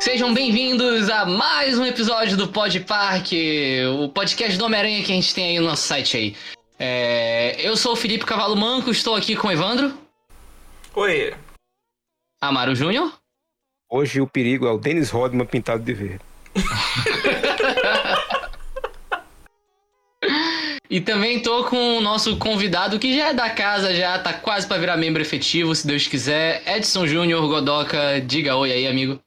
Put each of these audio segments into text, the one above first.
Sejam bem-vindos a mais um episódio do Pod Park, o podcast do Homem-Aranha que a gente tem aí no nosso site aí. É, eu sou o Felipe Cavalo Manco, estou aqui com o Evandro. Oi. Amaro Júnior. Hoje o perigo é o Dennis Rodman pintado de verde. E também tô com o nosso convidado que já é da casa, já tá quase para virar membro efetivo, se Deus quiser. Edson Júnior Godoca, diga oi aí, amigo.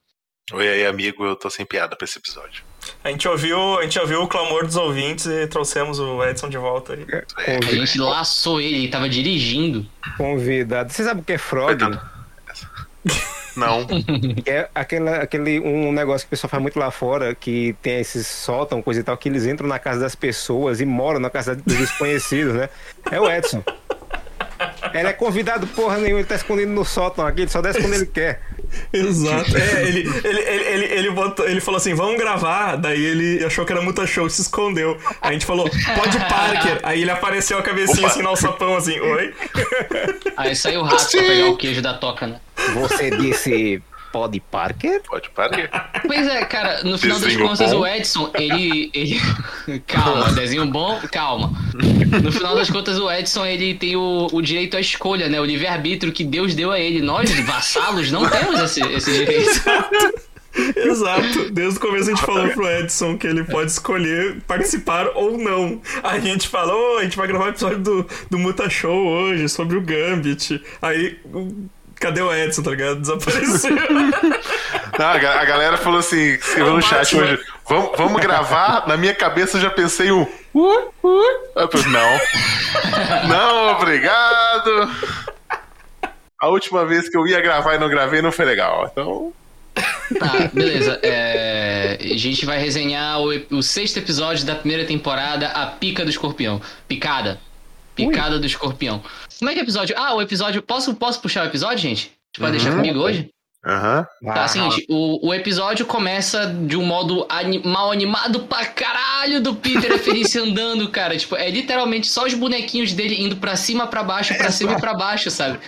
Oi aí, amigo, eu tô sem piada pra esse episódio. A gente ouviu, a gente ouviu o clamor dos ouvintes e trouxemos o Edson de volta aí. É, a gente laçou ele, ele tava dirigindo. Convidado. Você sabe o que é frog? Não. É aquele, aquele um negócio que o pessoal faz muito lá fora, que tem esses sótão, coisa e tal, que eles entram na casa das pessoas e moram na casa dos desconhecidos, né? É o Edson. Ele é convidado porra nenhuma, ele tá escondido no sótão aqui, ele só desce quando ele quer. Exato. É, ele, ele, ele, ele, ele, botou, ele falou assim: vamos gravar. Daí ele achou que era muita show, se escondeu. Aí a gente falou: pode Parker. Aí ele apareceu a cabecinha assim no alçapão, assim: oi. Aí saiu o rato pra pegar o queijo da toca, né? Você disse Pod Parker? Pod Parker. Pois é, cara, no final desenho das contas, bom. o Edson, ele. ele... calma, desenho bom, calma. No final das contas, o Edson, ele tem o, o direito à escolha, né? O livre-arbítrio que Deus deu a ele. Nós, vassalos, não temos esse, esse direito. Exato. Desde o começo a gente falou pro Edson que ele pode escolher participar ou não. Aí a gente falou, oh, a gente vai gravar o episódio do, do Muta Show hoje, sobre o Gambit. Aí Cadê o Edson, tá ligado? Desapareceu. Não, a galera falou assim, escreveu no chat hoje, vamos, vamos gravar? Na minha cabeça eu já pensei o... Uh, uh. Eu falei, não. Não, obrigado. A última vez que eu ia gravar e não gravei não foi legal, então... Tá, beleza. É, a gente vai resenhar o, o, sexto episódio da primeira temporada, A Pica do Escorpião. Picada. Picada Ui. do Escorpião. Como é que é o episódio? Ah, o episódio. Posso, posso puxar o episódio, gente? Você pode uhum. deixar comigo hoje? Aham. Uhum. Tá, seguinte, o, o episódio começa de um modo ani mal animado pra caralho do Peter e a Felice andando, cara. Tipo, é literalmente só os bonequinhos dele indo pra cima, pra baixo, pra é cima e pra baixo, sabe?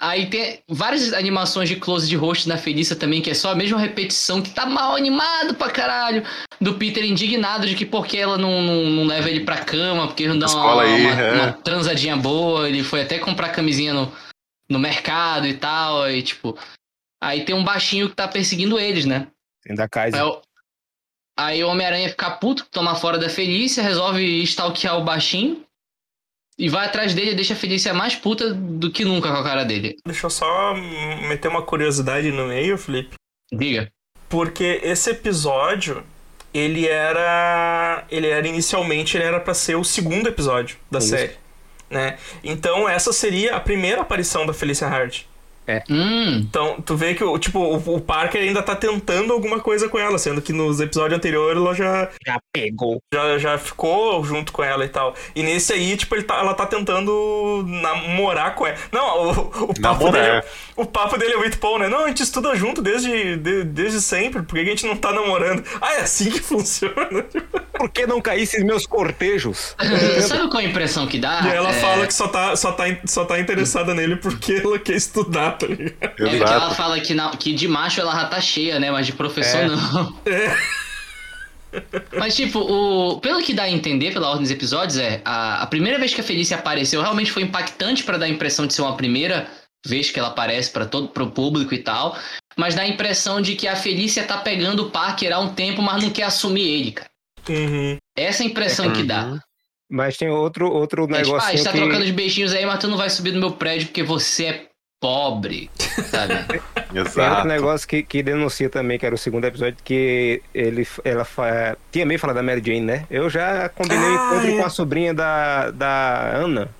Aí tem várias animações de close de rosto na Felícia também, que é só a mesma repetição, que tá mal animado pra caralho. Do Peter indignado de que porque ela não, não, não leva ele pra cama, porque não dá uma, aí, uma, é. uma, transadinha boa. Ele foi até comprar camisinha no, no mercado e tal. E tipo. Aí tem um baixinho que tá perseguindo eles, né? Tem da casa. Aí, aí o Homem-Aranha fica puto, toma fora da Felícia, resolve stalkear o baixinho. E vai atrás dele e deixa a Felícia mais puta do que nunca com a cara dele. Deixa eu só meter uma curiosidade no meio, Felipe. Diga. Porque esse episódio, ele era. Ele era inicialmente, ele era para ser o segundo episódio da Isso. série. Né? Então essa seria a primeira aparição da Felicia Hard. É. Hum. Então, tu vê que o, tipo, o, o, Parker ainda tá tentando alguma coisa com ela, sendo que nos episódios anteriores ela já. Já pegou. Já, já ficou junto com ela e tal. E nesse aí, tipo, ele tá, ela tá tentando namorar com ela. Não, o, o papo dele. O papo dele é muito bom, né? Não, a gente estuda junto desde, de, desde sempre, por que a gente não tá namorando? Ah, é assim que funciona. por que não caísse meus cortejos? Sabe qual é a impressão que dá? E ela é... fala que só tá, só, tá, só tá interessada nele porque ela quer estudar tá ligado? É que ela fala que, na, que de macho ela já tá cheia, né? Mas de professor é. não. É. Mas, tipo, o, pelo que dá a entender pela ordem dos episódios, é a, a primeira vez que a Felícia apareceu realmente foi impactante para dar a impressão de ser uma primeira vez que ela aparece para todo pro público e tal. Mas dá a impressão de que a Felícia tá pegando o Parker há um tempo, mas não quer assumir ele, cara. Uhum. Essa é a impressão uhum. que dá. Uhum. Mas tem outro, outro negócio. É, tipo, ah, a gente tá que... trocando os beijinhos aí, mas tu não vai subir no meu prédio porque você é pobre, sabe? Exato. Tem outro negócio que, que denuncia também, que era o segundo episódio, que ele, ela tinha meio falado da Mary Jane, né? Eu já combinei ah, encontro é. com a sobrinha da, da Ana.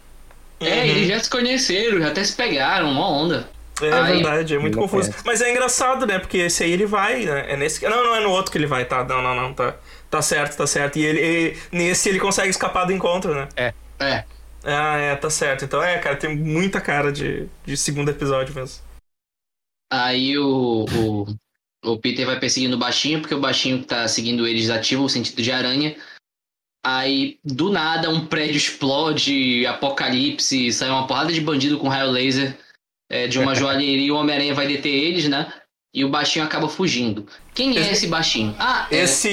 É, uhum. eles já se conheceram, já até se pegaram, uma onda. É aí, verdade, é muito confuso. Conhece. Mas é engraçado, né? Porque esse aí ele vai, né? É nesse. Não, não é no outro que ele vai, tá? Não, não, não, tá. Tá certo, tá certo. E ele, ele nesse ele consegue escapar do encontro, né? É. É. Ah, é, tá certo. Então é, cara, tem muita cara de, de segundo episódio mesmo. Aí o, o, o Peter vai perseguindo o baixinho, porque o baixinho que tá seguindo ele desativa o sentido de aranha. Aí, do nada, um prédio explode, apocalipse, sai uma porrada de bandido com raio laser é, de uma joalheria e o Homem-Aranha vai deter eles, né? E o baixinho acaba fugindo. Quem é Esse- esse baixinho? Ah, é- Esse,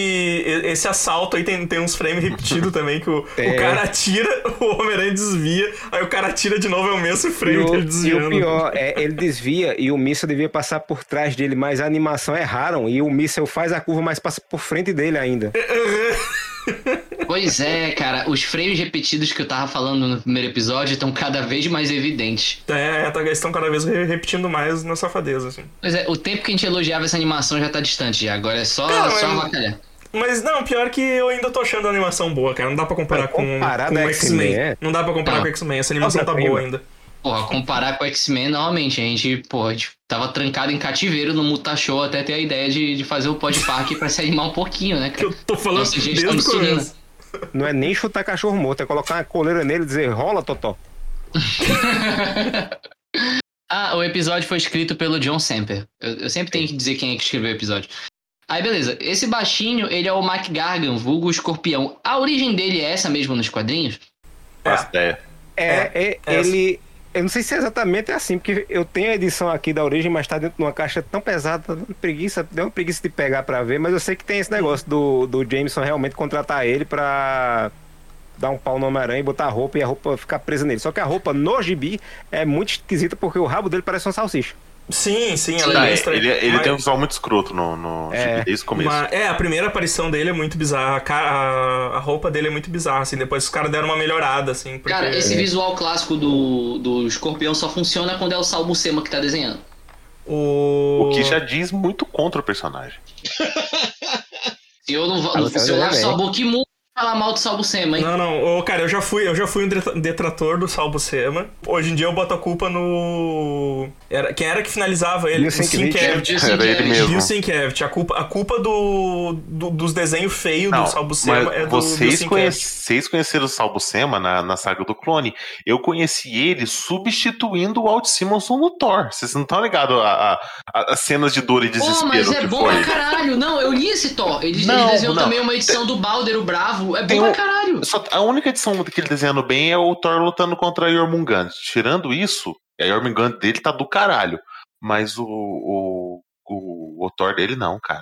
esse assalto aí tem, tem uns frames repetidos também, que o, É. o cara atira, o Homem-Aranha desvia, aí o cara atira de novo, é o mesmo E frame o, dele e desviando. o pior é, ele desvia e o míssil devia passar por trás dele, mas a animação erraram e o míssil faz a curva, mas passa por frente dele ainda. Pois é, cara, os frames repetidos que eu tava falando no primeiro episódio estão cada vez mais evidentes. É, tá- eles estão cada vez re- repetindo mais na safadeza, assim. Pois é, o tempo que a gente elogiava essa animação já tá distante já, agora é só, Cara, só mas- avacalhar. Mas não, pior que eu ainda tô achando a animação boa, cara. Não dá pra comparar Pra com, comparar com o X-Men. É? Não dá pra comparar Não. com o X-Men. Essa animação tá boa ainda. Porra, comparar com o X-Men, normalmente, a gente, porra, a gente tava trancado em cativeiro no Mutashow até ter a ideia de, de fazer o podpark pra se animar um pouquinho, né, Que cara? eu tô falando Nossa, gente, desde tá o começo. Não é nem chutar cachorro morto, é colocar uma coleira nele e dizer rola, Totó. Ah, o episódio foi escrito pelo John Semper. Eu, eu sempre tenho que dizer quem é que escreveu o episódio. Aí, beleza. Esse baixinho, ele é o Mac Gargan, vulgo escorpião. A origem dele é essa mesmo nos quadrinhos? Ideia. É, é, é ele. Eu não sei se é exatamente assim, porque eu tenho a edição aqui da origem, mas tá dentro de uma caixa tão pesada, preguiça, deu uma preguiça de pegar pra ver, mas eu sei que tem esse negócio do, do Jameson realmente contratar ele pra dar um pau no Homem-Aranha e botar a roupa e a roupa ficar presa nele. Só que a roupa no gibi é muito esquisita porque o rabo dele parece uma salsicha. Sim, sim, ela Tá, é é, estranha. ele ele Mas- tem um visual muito escroto no, no É, desde o começo. Mas, é, a primeira aparição dele é muito bizarra. A, a- a roupa dele é muito bizarra, assim. Depois os caras deram uma melhorada, assim. Porque... Cara, esse visual clássico do, do escorpião só funciona quando é o Sal Buscema que tá desenhando. O... O que já diz muito contra o personagem. Se eu não vou. Se eu sua boca imundo, falar mal do Sal Buscema, hein? Não, não, ô, cara, eu já fui, eu já fui um detra- detrator do Sal Buscema. Hoje em dia eu boto a culpa no. Era, quem era que finalizava ele? O o Era ele mesmo. Bill Sienkiewicz. A culpa, a culpa do, do- dos desenhos feios do Sal Buscema mas é do vocês, Bill conhe- Sienkiewicz. vocês conheceram o Salbucema na, na saga do clone. Eu conheci ele substituindo o Walt Simonson no Thor. Vocês não estão ligados as cenas de dor e Pô, desespero mas é que bom pra caralho. Não, eu li esse Thor. Ele, Não, ele desenhou não. também uma edição do Balder, o Bravo. É bom pra um- caralho. Só- a única edição que ele desenhando bem é o Thor lutando contra a Jormungand. Tirando isso, a Jormungand dele tá do caralho. Mas o, o, o, o Thor dele não, cara.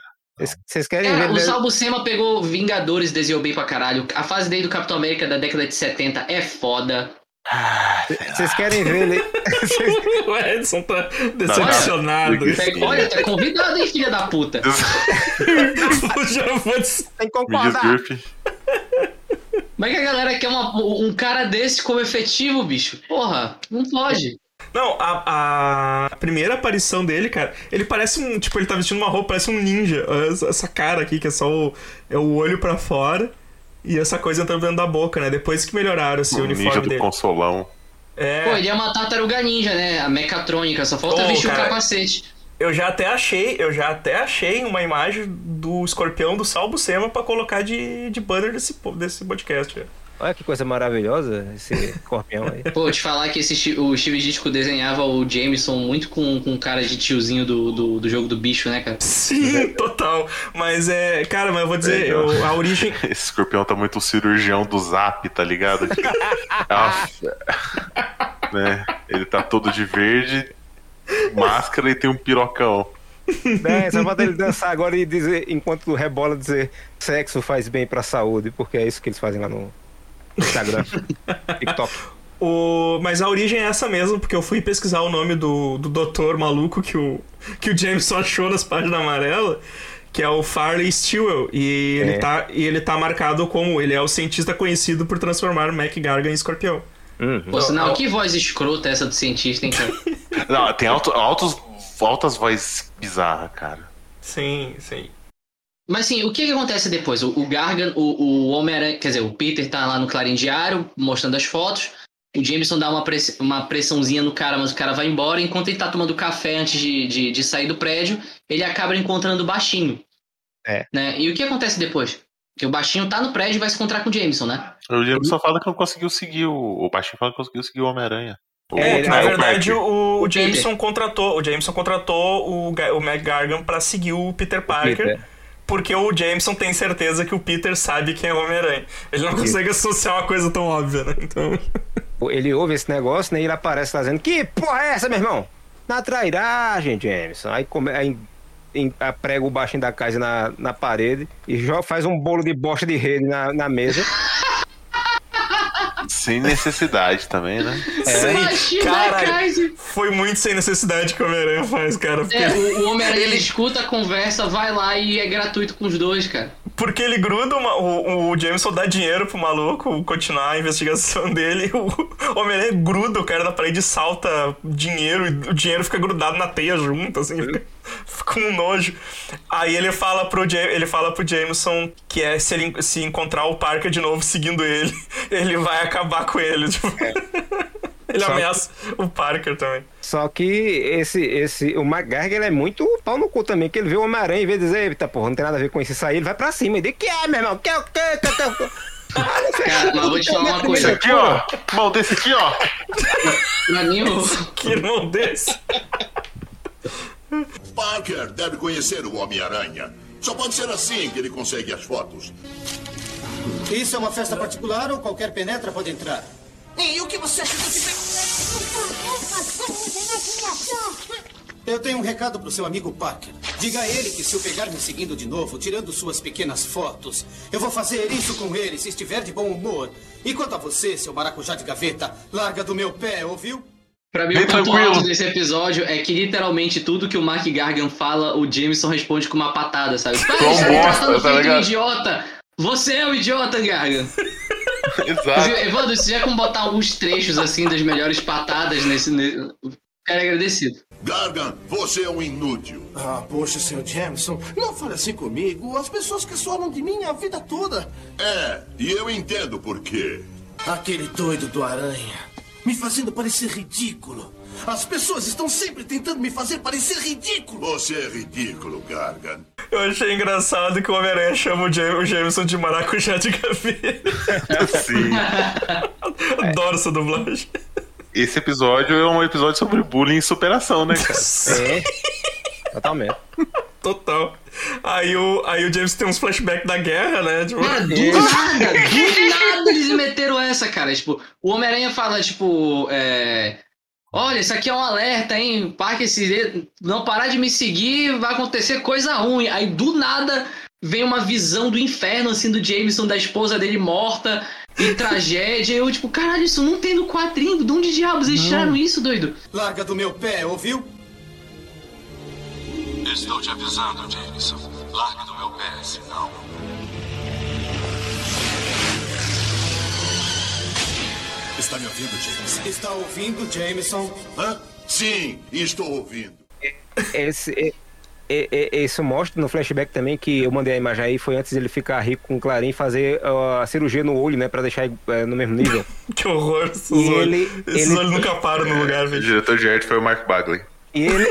Vocês- querem Cara, ver. o né? Sal Buscema pegou Vingadores, desenhou bem pra caralho. A fase dele do Capitão América da década de 70 é foda. Ah, Vocês querem ver ele. O Edson tá decepcionado. Olha, Olha, tá convidado, hein, filha da puta. já vou des- Tem que Me concordar. Como é que a galera quer uma- um cara desse como efetivo, bicho? Porra, não pode. Não, a, a primeira aparição dele, cara, ele parece um. Tipo, ele tá vestindo uma roupa, parece um ninja. Essa, cara aqui, que é só o, é o olho pra fora. E essa coisa entrando dentro da boca, né? Depois que melhoraram assim, o O ninja uniforme do dele. consolão. É. Pô, ele é uma tartaruga ninja, né? A mecatrônica, só falta Ô, vestir o cara. capacete. Eu já até achei, eu já até achei uma imagem do escorpião do Sal Buscema pra colocar de, de banner desse, desse podcast. Olha que coisa maravilhosa esse escorpião aí. Pô, te falar que esse, o Steve Ditko desenhava o Jameson muito com, com cara de tiozinho do, do, do jogo do bicho, né, cara? Sim, total. Mas é. Cara, mas eu vou dizer, eu- a origem. Esse escorpião tá muito o cirurgião do zap, tá ligado? Aff. né? Ele tá todo de verde, máscara e tem um pirocão. É, só falta ele dançar agora e dizer, enquanto rebola, dizer sexo faz bem pra saúde, porque é isso que eles fazem lá no Instagram, TikTok. O... Mas a origem é essa mesmo, porque eu fui pesquisar o nome do, do doutor maluco que o, que o Jameson achou nas páginas amarelas, que é o Farley Stewell. E ele, É. tá, e ele tá marcado como. Ele é o cientista conhecido por transformar Mac Gargan em escorpião. Uhum. Pô, sinal, Não, que voz escrota é essa do cientista, hein, cara? Não, tem alto, altos, altas vozes bizarras, cara. Sim, sim. Mas assim, o que, que acontece depois? O, o Gargan, o, o Homem-Aranha, quer dizer, o Peter tá lá no Clarim Diário mostrando as fotos. O Jameson dá uma, press- uma pressãozinha no cara, mas o cara vai embora. Enquanto ele tá tomando café antes de, de, de sair do prédio, ele acaba encontrando o baixinho. É. Né? E o que acontece depois? Que o baixinho tá no prédio e vai se encontrar com o Jameson, né? O Diego só fala que não conseguiu seguir o. O baixinho fala que conseguiu seguir o Homem-Aranha. O- É, É, que na o verdade o, o O Peter. Jameson contratou. O Jameson contratou o, o Mac Gargan pra seguir o Peter Parker. Peter. Porque o Jameson tem certeza que o Peter sabe quem é o Homem-Aranha. Ele não consegue associar uma coisa tão óbvia, né? Então. Ele ouve esse negócio, né? E ele aparece lá dizendo: Que porra é essa, meu irmão? Na trairagem, Jameson. Aí, come... aí em- prega o baixinho da casa na, na parede e joga, faz um bolo de bosta de rede na, na mesa. Sem necessidade também, né? Sem- Baixinho da cara, casa. foi muito sem necessidade que o Homem-Aranha faz, cara. Porque, É, o, o Homem-Aranha ele escuta a conversa, vai lá e é gratuito com os dois, cara. porque ele gruda uma- o, o Jameson dá dinheiro pro maluco continuar a investigação dele. O Homem-Aranha gruda o cara na parede e salta dinheiro e o dinheiro fica grudado na teia junto, assim, fica com nojo. Aí ele fala pro, Ja- ele fala pro Jameson que é se ele se encontrar o Parker de novo seguindo ele, ele vai acabar com ele. Tipo. Ele Só- ameaça o Parker também. Só que esse, esse, o McGarg ele é muito pau no cu também, que ele vê o Homem-Aranha e vê dizer, eita porra, não tem nada a ver com isso, isso aí, ele vai pra cima e diz, que é, meu irmão, que é o? Que, que, que... Cara, mas vou te falar uma Esse coisa. aqui, ó. Mão desse aqui, ó. Pra mim, o, Que irmão desse. Parker deve conhecer o Homem-Aranha. Só pode ser assim que ele consegue as fotos. Isso é uma festa particular ou qualquer penetra pode entrar? E o que você acha desse... Eu tenho um recado pro seu amigo Parker. Diga a ele que se eu pegar me seguindo de novo, tirando suas pequenas fotos, eu vou fazer isso com ele se estiver de bom humor. E quanto a você, seu maracujá de gaveta, larga do meu pé, ouviu? Pra mim, Bem o ponto tranquilo. alto desse episódio é que literalmente tudo que o Mark Gargan fala, o Jameson responde com uma patada, sabe? Com você tá tá um ligado? idiota. Você é o idiota, Gargan. Exato. Evandro, se tiver como botar alguns trechos assim das melhores patadas nesse. nesse... Cara, agradecido. Gargan, você é um inútil. Ah, poxa, Sr. Jameson, não fale assim comigo. As pessoas que solam de mim a vida toda. É, e eu entendo por quê. Aquele doido do aranha, me fazendo parecer ridículo. As pessoas estão sempre tentando me fazer parecer ridículo. Você é ridículo, Gargan. Eu achei engraçado que o Homem-Aranha chama o Jam- o Jameson de maracujá de gaveta. Sim. Adoro essa dublagem. Esse episódio é um episódio sobre bullying e superação, né, cara? É, totalmente. Total. Aí o, aí o Jameson tem uns flashbacks da guerra, né? Tipo, Cara, do nada, do nada eles meteram essa, cara. Tipo, o Homem-Aranha fala, tipo, é. Olha, isso aqui é um alerta, hein? Parque, se não parar de me seguir, vai acontecer coisa ruim. Aí do nada vem uma visão do inferno, assim, do Jameson, da esposa dele morta, e tragédia. E eu, tipo, caralho, isso não tem no quadrinho. De onde diabos eles tiraram isso, doido? Larga do meu pé, ouviu? Estou te avisando, Jameson. Largue do meu pé, senão. Está me ouvindo, James? Está ouvindo, Jameson? Hã? Sim, estou ouvindo. Esse, e- e- e- isso mostra no flashback também que eu mandei a imagem aí, foi antes ele ficar rico com o Clarim fazer a cirurgia no olho, né, pra deixar eh, no mesmo nível. que horror. Esses E olhos, ele- esses ele- olhos nunca param no lugar, O velho. diretor de arte foi o Mark Bagley. E ele.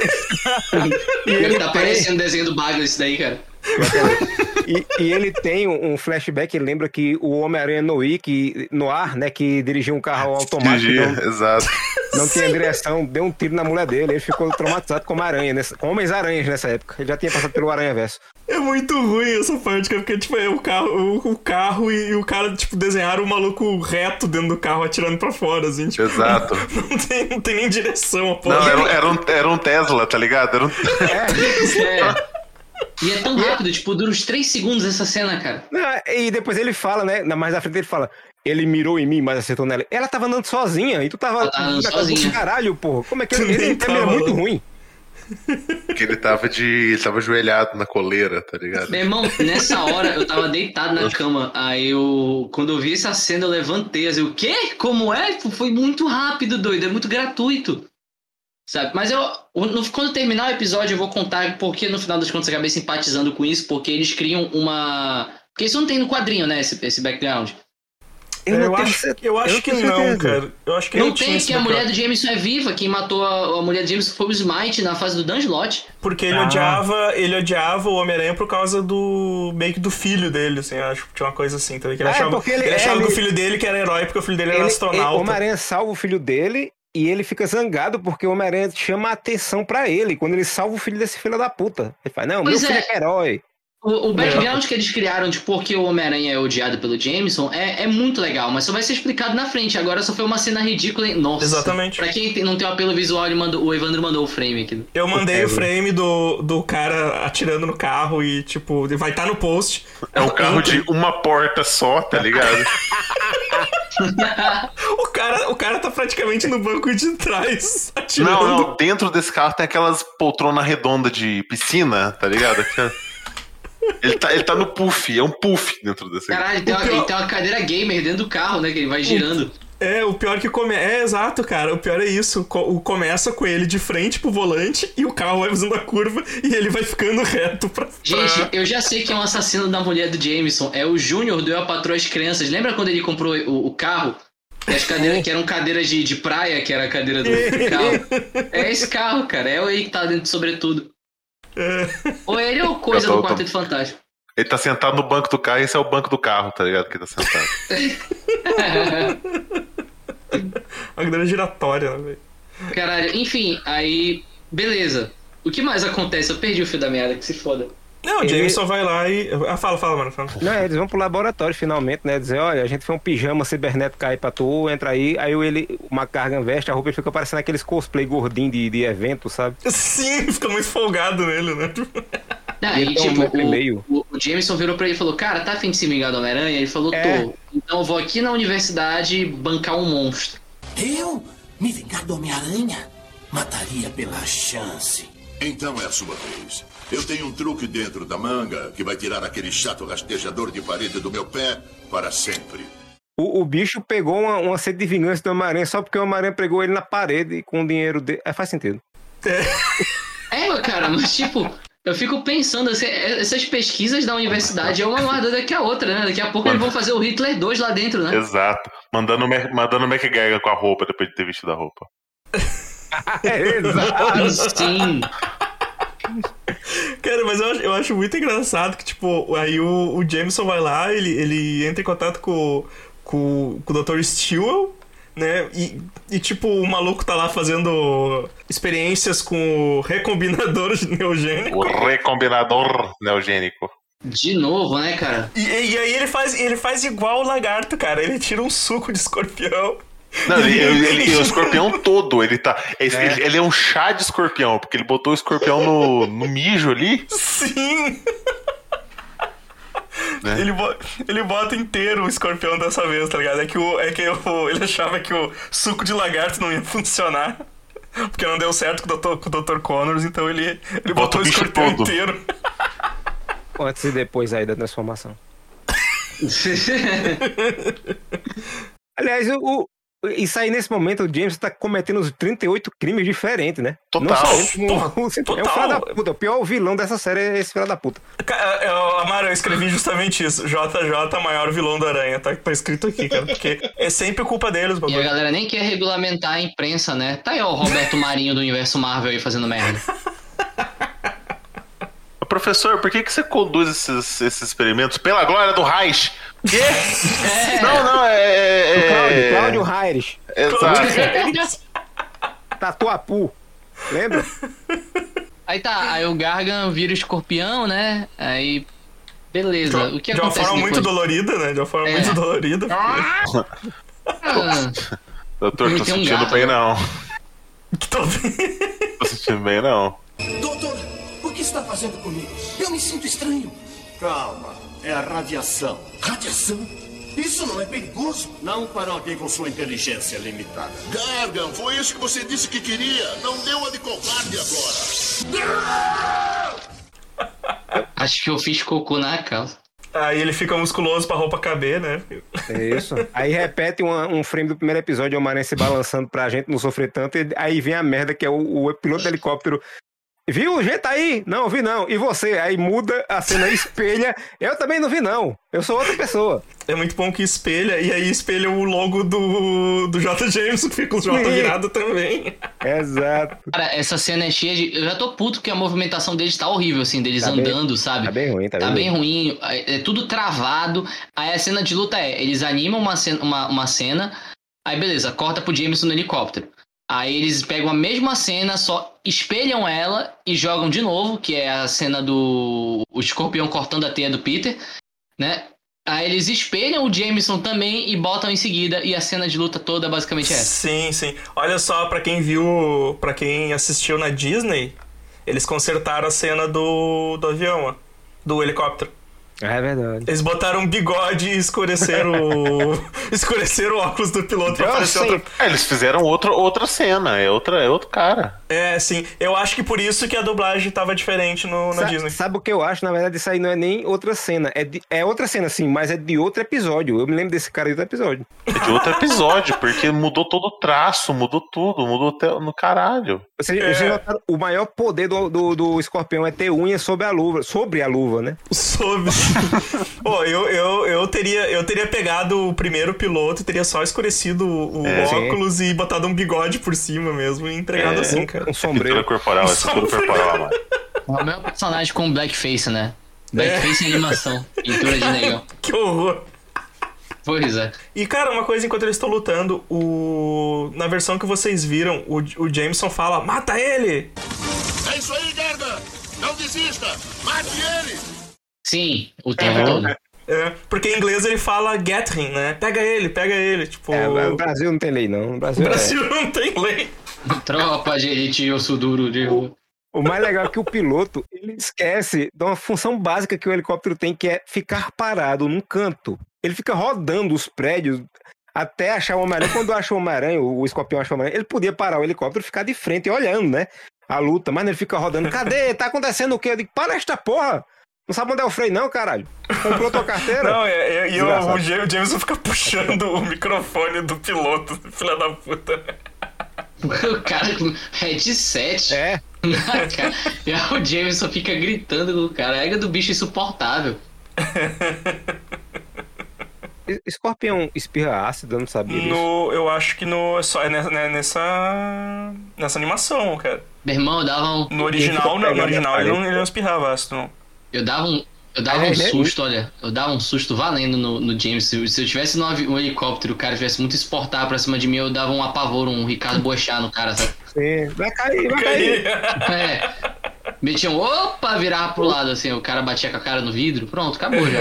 e ele Tá parecendo o desenho do Bagley isso daí, cara. E, e ele tem um flashback, ele lembra que o Homem-Aranha Noir, que, no ar, né, que dirigia um carro automático, Dirigia, não, exato. não tinha direção, deu um tiro na mulher dele, ele ficou traumatizado como aranha, nessa, com Homens-Aranhas nessa época. Ele já tinha passado pelo Aranha Verso. É muito ruim essa parte, porque, tipo, é o carro, o, o carro e, e o cara, tipo, desenharam o maluco reto dentro do carro, atirando pra fora, assim, tipo, Exato. não tem, não tem nem direção, a porra. Não, era, um- era, um, era um Tesla, tá ligado? Era um... É. E é tão rápido, tipo, dura uns 3 segundos essa cena, cara. Não, E depois ele fala, né, na- mais à frente ele fala, ele mirou em mim, mas acertou nela. Ela tava andando sozinha, e tu tava Ela tava andando na sozinha. caralho, porra. Como é que ele, ele termina tava muito lá. ruim? que ele tava de. Ele tava ajoelhado na coleira, tá ligado? Meu irmão, nessa hora eu tava deitado na cama. Aí eu. Quando eu vi essa cena, eu levantei. Assim, o quê? Como é? Foi muito rápido, doido. É muito gratuito. Sabe? Mas eu. no- quando terminar o episódio, eu vou contar porque no final das contas eu acabei simpatizando com isso, porque eles criam uma. Porque isso não tem no quadrinho, né? Esse, esse background. Eu, tenho acho, eu acho não que tenho não, certeza. cara. Eu acho que não, Não tem, que a mulher do Jameson é viva. Quem matou a, a mulher do Jameson foi o Smite na fase do Dunslot. Porque ele Ah. odiava, ele odiava o Homem-Aranha por causa do. meio que do filho dele, assim, eu acho que tinha uma coisa assim? Que ele É, achava, ele- ele achava ele- que o filho dele que era herói porque o filho dele era astronauta. o Homem-Aranha salva o filho dele e ele fica zangado porque o Homem-Aranha chama a atenção pra ele quando ele salva o filho desse filho da puta. Ele fala, não, Pois meu filho é. é herói. O, o background que eles criaram de por que o Homem-Aranha é odiado pelo Jameson é, é muito legal, mas só vai ser explicado na frente. Agora só foi uma cena ridícula. hein? Nossa. Exatamente. Pra quem tem- não tem o apelo visual, ele mandou, o Evandro mandou o frame aqui. Eu mandei o Kevin. frame do, do cara atirando no carro e, tipo, vai estar no post. É um carro de uma porta só, tá ligado? O cara, o cara tá praticamente no banco de trás, atirando. Não, não, dentro desse carro tem aquelas poltronas redondas de piscina, tá ligado? Ele tá, ele tá no puff, é um puff dentro desse carro. Caralho, tem uma, pior- ele tem uma cadeira gamer dentro do carro, né? Que ele vai girando. É, o pior que come... É, exato, cara. O pior é isso. Co- O começa com ele de frente pro volante e o carro vai fazendo a curva e ele vai ficando reto pra. Gente, eu já sei que é um assassino da mulher do Jameson. É o Júnior do Eu a Patroa as Crianças. Lembra quando ele comprou o, o carro? Que, as cadeiras, que eram cadeiras de, de praia, que era a cadeira do, do carro. É esse carro, cara. É o aí que tá dentro do sobretudo. Ou ele ou coisa tô- do tô- Quarteto Fantástico. Ele tá sentado no banco do carro e esse é o banco do carro, tá ligado? Que ele tá sentado. Uma cadeira giratória, né, velho? Caralho, enfim, aí. Beleza. O que mais acontece? Eu perdi o fio da meada, que se foda. Não, o Ele- James só vai lá e. Ah, fala, fala, mano. Fala. Não, eles vão pro laboratório finalmente, né? Dizer, olha, a gente fez um pijama cibernético aí pra tu, entra aí. Aí ele, uma carga veste, a roupa ele fica parecendo aqueles cosplay gordinho de, de evento, sabe? Sim, fica muito folgado nele, né? Não, Ele e, um tipo, e meio. o, o Jameson virou pra ele e falou: Cara, tá afim de se vingar do Homem-Aranha? Ele falou: Tô. É. Então eu vou aqui na universidade bancar um monstro. Eu? Me vingar do Homem-Aranha? Mataria pela chance. Então é a sua vez. Eu tenho um truque dentro da manga que vai tirar aquele chato rastejador de parede do meu pé para sempre. O, o bicho pegou uma, uma sede de vingança do Homem-Aranha só porque o Homem-Aranha pegou ele na parede com o dinheiro dele. É, faz sentido. É, cara, mas tipo, eu fico pensando, assim, essas pesquisas da universidade é uma mais doida que a outra, né? Daqui a pouco eles vão fazer o Hitler 2 lá dentro, né? Exato. Mandando, mandando o McGregor com a roupa depois de ter vestido a roupa. É, exato. Sim. Cara, mas eu acho, eu acho muito engraçado que, tipo, aí o, o Jameson vai lá, ele, ele entra em contato com, com, com o Dr. Stewart, né? E, e, tipo, o maluco tá lá fazendo experiências com o recombinador neogênico. O recombinador neogênico. De novo, né, cara? E, e aí ele faz, ele faz igual o lagarto, cara. Ele tira um suco de escorpião. Não, ele, ele, ele- o escorpião todo, ele tá. Ele, ele é um chá de escorpião, porque ele botou o escorpião no, no mijo ali. Sim! Né? Ele, bo- ele bota inteiro o escorpião dessa vez, tá ligado? É que, o, é que o- ele achava que o suco de lagarto não ia funcionar. Porque não deu certo com o Dr. com o Dr. Connors, então ele, ele Bota botou o o escorpião todo. inteiro. Antes e depois aí da transformação. Aliás, o- isso aí nesse momento o James tá cometendo os 38 crimes diferentes, né? Total. Não só ele, como- Porra, É um filho total. da puta. O pior vilão dessa série é esse filho da puta. Ca- Eu, Amaro, eu escrevi justamente isso. JJ, maior vilão da aranha. Tá, tá escrito aqui, cara. Porque é sempre culpa deles, E a bagulho. galera nem quer regulamentar a imprensa, né? Tá aí ó, o Roberto Marinho do universo Marvel aí fazendo merda. Professor, por que, que você conduz esses, esses experimentos pela glória do Reich? Quê? Não, não, é. é- Cláudio, Cláudio Raires. Exato. Tatuapu. Lembra? Aí tá, aí o Gargan vira o escorpião, né? Aí. Beleza. o que de uma forma muito depois? dolorida, né? De uma forma É. muito dolorida. Ah, Doutor, tô tem um sentindo gato, bem né? não. Tô sentindo bem não. Que está fazendo comigo? Eu me sinto estranho. Calma, é a radiação. Radiação? Isso não é perigoso? Não para alguém com sua inteligência limitada. Gargan, foi isso que você disse que queria. Não deu a de covarde agora. acho que eu fiz cocô na calça. Aí ele fica musculoso pra roupa caber, né? É isso. Aí repete uma- um frame do primeiro episódio, o Homem-Aranha se balançando pra gente não sofrer tanto. E aí vem a merda que é o, o piloto do helicóptero. Viu o jeito aí? Não, vi não. E você? Aí muda a cena, espelha. Eu também não vi não. Eu sou outra pessoa. É muito bom que espelha, e aí espelha o logo do, do J. Jameson, que fica com o J Sim. virado também. Exato. Cara, essa cena é cheia de. Eu já tô puto que a movimentação deles tá horrível, assim, deles Tá bem- andando, sabe? Tá bem ruim, tá, Tá bem bem ruim, é é tudo travado. Aí a cena de luta é: eles animam uma cena, uma, uma cena aí beleza, corta pro Jameson no helicóptero. Aí eles pegam a mesma cena, só espelham ela e jogam de novo, que é a cena do o escorpião cortando a teia do Peter, né? Aí eles espelham o Jameson também e botam em seguida, e a cena de luta toda basicamente é essa. Sim, sim. Olha só, pra quem viu, pra quem assistiu na Disney, eles consertaram a cena do, do avião, ó, do helicóptero. É verdade. Eles botaram um bigode e escureceram o. escureceram o óculos do piloto e Eu apareceu sei. outra. É, eles fizeram outra, outra cena, é, outra, é outro cara. É, sim. Eu acho que por isso que a dublagem tava diferente no, na Sa- Disney. Sabe o que eu acho? Na verdade, isso aí não é nem outra cena. É, de- é outra cena, sim, mas é de outro episódio. Eu me lembro desse cara aí do episódio. É de outro episódio, porque mudou todo o traço, mudou tudo, mudou até no caralho. Vocês, É. vocês notaram, o maior poder do, do, do escorpião é ter unha sobre a luva. Sobre a luva, né? Soube. Pô, eu, eu, eu, teria, eu teria pegado o primeiro piloto, teria só escurecido o É, sim. óculos e botado um bigode por cima mesmo e entregado É, assim, um- cara. Um sombreiro. corporal, é pintura corporal, mano. É o meu personagem com blackface, né? Blackface em animação, pintura de negão. Que horror. Pois é. E, cara, uma coisa, enquanto eles estão lutando, o... na versão que vocês viram, o, o Jameson fala, mata ele! É isso aí, Gerda! Não desista! Mate ele! Sim, o tempo Uhum. todo. É, porque em inglês ele fala get him, né? Pega ele, pega ele. Tipo, É, no Brasil não tem lei, não. No Brasil, o é. Brasil não tem lei. Tropa de elite e osso duro de rua. O mais legal é que o piloto ele esquece de uma função básica que o helicóptero tem, que é ficar parado num canto. Ele fica rodando os prédios até achar o Homem-Aranha. Quando acha o Homem-Aranha, o escorpião acha o Homem-Aranha, ele podia parar o helicóptero e ficar de frente olhando, né? A luta, mas ele fica rodando. Cadê? Tá acontecendo o quê? Eu digo, para esta porra! Não sabe onde é o freio, não, caralho? Comprou tua carteira? Não, é, é, e o, Desgraçado. o James- o Jameson fica puxando o microfone do piloto, filha da puta. O cara com headset. É. na cara. E aí o Jameson fica gritando com o cara. A égua do bicho é insuportável. Es- Escorpião espirra ácido, eu não sabia disso. No, eu acho que no, é só, é nessa, né, nessa, nessa animação, cara. Meu irmão, eu dava um. No original, não, no original ele não, ele não espirrava ácido, não. Eu dava um. Eu dava É, um é- susto, olha. Eu dava um susto valendo no, no James. Se, eu- se eu tivesse no um helicóptero e o cara tivesse muito exportar pra cima de mim, eu dava um apavoro, um Ricardo Boechat no cara, sabe? Sim, Vai cair, vai cair. É. Metia um opa, virava pro lado assim, o cara batia com a cara no vidro, pronto, acabou já.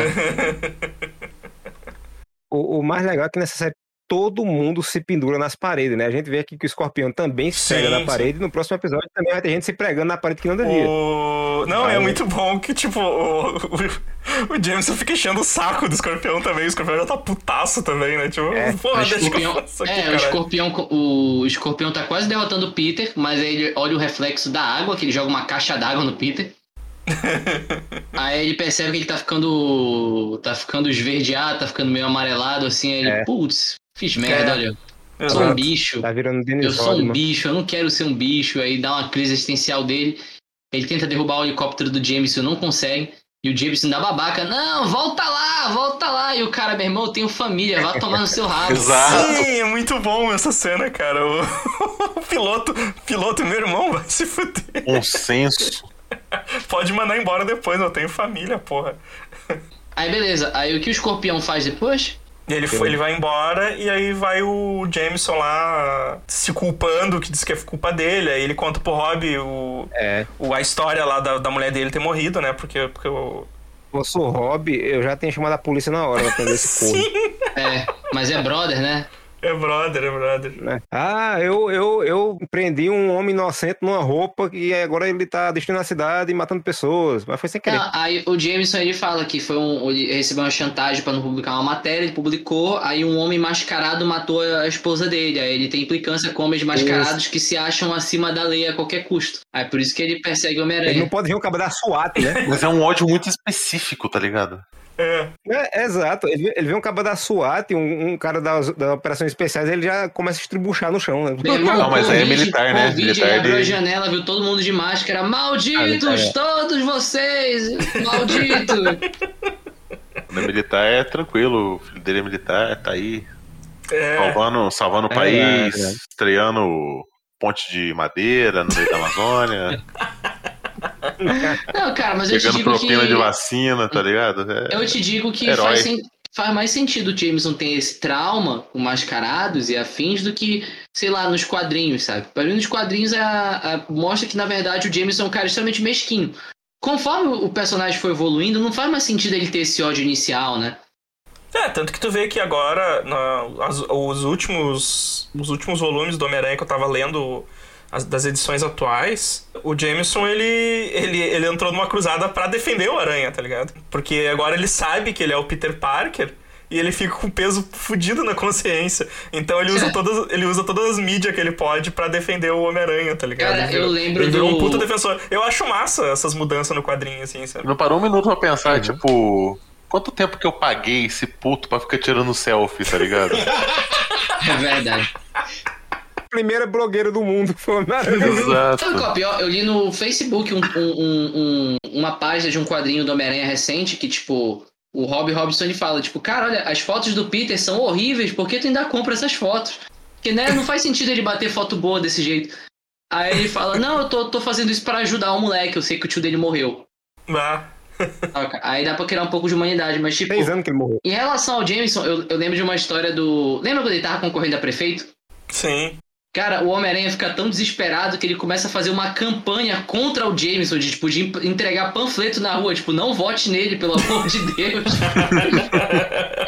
O, o mais legal é que nessa série todo mundo se pendura nas paredes, né? A gente vê aqui que o escorpião também se Sim, prega na sim. parede. No próximo episódio também vai ter gente se pregando na parede que não devia. O... Não, é Vai. muito bom que, tipo, o, o, o Jameson fica enchendo o saco do escorpião também. O escorpião já tá putaço também, né? Tipo, É. porra, O deixa que eu escorpião, faço aqui, é, o escorpião, o escorpião tá quase derrotando o Peter, mas aí ele olha o reflexo da água, que ele joga uma caixa d'água no Peter. aí ele percebe que ele tá ficando. tá ficando esverdeado, tá ficando meio amarelado, assim, aí ele, É. putz, fiz merda, É. olha. Eu sou um bicho. Tá virando Eu Denis sou um Rodman. bicho, eu não quero ser um bicho. Aí dá uma crise existencial dele. Ele tenta derrubar o helicóptero do Jameson, não consegue. E o Jameson dá babaca. Não, volta lá, volta lá. E o cara, meu irmão, eu tenho família, vai tomar no seu rabo. Exato. Sim, é muito bom essa cena, cara. O, o piloto, piloto, meu irmão, vai se fuder. Um senso. Pode mandar embora depois, eu tenho família, porra. Aí beleza, aí o que o escorpião faz depois? E ele, foi, ele vai embora e aí vai o Jameson lá se culpando, que diz que é culpa dele. Aí ele conta pro Rob o, É. o- a história lá da, da mulher dele ter morrido, né? Porque, porque o. Se fosse o Rob, eu já tinha chamado a polícia na hora pra prender esse corno. É, mas é brother, né? É brother, é brother. né? Ah, eu, eu, eu prendi um homem inocente numa roupa e agora ele tá destruindo a cidade e matando pessoas. Mas foi sem querer. Não, aí o Jameson ele fala que foi um, ele recebeu uma chantagem pra não publicar uma matéria, ele publicou, aí um homem mascarado matou a esposa dele. Aí ele tem implicância com homens mascarados que se acham acima da lei a qualquer custo. Aí por isso que ele persegue o Ele não Homem-Aranha. pode vir um cabo da SWAT, né? Mas é um ódio muito específico, tá ligado? É. É, exato. Ele, ele vê um cabo da SWAT, um, um cara das, das operações especiais, ele já começa a estribuchar no chão, né? Irmão, Não, mas aí é militar, né? Militar ele abriu a de- janela, viu todo mundo de máscara. Malditos, Ah, é. todos vocês! Maldito! No militar é tranquilo, o filho dele é militar, tá aí É. salvando, salvando o É país, é. estreando ponte de madeira no meio da Amazônia, Não, cara, mas eu te pegando digo propina que... de vacina, tá ligado? É- Eu te digo que Herói. faz, sen- faz mais sentido o Jameson ter esse trauma com mascarados e afins do que, sei lá, nos quadrinhos, sabe? Pra mim, nos quadrinhos a, a- mostra que, na verdade, o Jameson é um cara extremamente mesquinho. conforme o personagem foi evoluindo, não faz mais sentido ele ter esse ódio inicial, né? É, tanto que tu vê que agora, na, as- os últimos os últimos volumes do Homem-Aranha que eu tava lendo as- das edições atuais, o Jameson, ele, ele, ele entrou numa cruzada pra defender o Aranha, tá ligado? Porque agora ele sabe que ele é o Peter Parker e ele fica com peso fudido na consciência. Então ele usa todas, ele usa todas as mídias que ele pode pra defender o Homem-Aranha, tá ligado? Cara, Ele eu lembro ele virou do- um puta defensor. Eu acho massa essas mudanças no quadrinho, assim, sabe? Não parou um minuto pra pensar, tipo, quanto tempo que eu paguei esse puto pra ficar tirando selfie, tá ligado? É verdade. Primeira blogueira do mundo que foi o Homem-Aranha. Exato. Sabe qual é pior? Eu li no Facebook um- um- um- um- uma página de um quadrinho do Homem-Aranha recente que, tipo, o Rob Robson ele fala, tipo, cara, olha, as fotos do Peter são horríveis, por que tu ainda compra essas fotos? Porque, né, não faz sentido ele bater foto boa desse jeito. Aí ele fala, não, eu tô, tô fazendo isso pra ajudar o moleque, eu sei que o tio dele morreu. Ah? Aí dá pra criar um pouco de humanidade, mas tipo. Seis anos que ele morreu. Em relação ao Jameson, eu, eu lembro de uma história do. Lembra quando ele tava concorrendo a prefeito? sim. Cara, o Homem-Aranha fica tão desesperado que ele começa a fazer uma campanha contra o Jameson, de, tipo, de entregar panfleto na rua, tipo, não vote nele, pelo amor de Deus.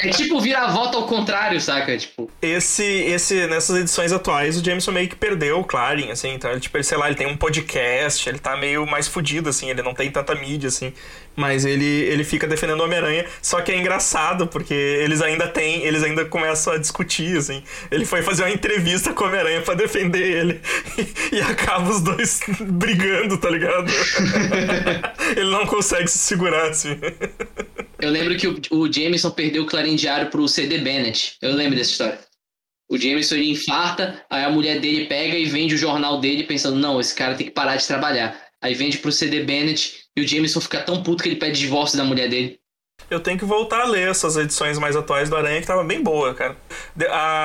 é tipo virar a volta ao contrário, saca? Tipo, Esse, esse, nessas edições atuais, o Jameson meio que perdeu o Clarin, assim, então, ele, tipo, ele, sei lá, ele tem um podcast, ele tá meio mais fudido, assim, ele não tem tanta mídia, assim, mas ele, ele fica defendendo o Homem-Aranha, só que é engraçado, porque eles ainda têm, eles ainda começam a discutir, assim, ele foi fazer uma entrevista com o Homem-Aranha pra defender ele, e, e acaba os dois brigando, tá ligado? ele não consegue se segurar, assim. eu lembro que o, o Jameson perdeu o Clarim Diário pro CD Bennett. Eu lembro dessa história. O Jameson ele infarta, aí a mulher dele pega e vende o jornal dele pensando, não, esse cara tem que parar de trabalhar. Aí vende pro CD Bennett e o Jameson fica tão puto que ele pede divórcio da mulher dele. Eu tenho que voltar a ler essas edições mais atuais do Aranha, que tava bem boa, cara.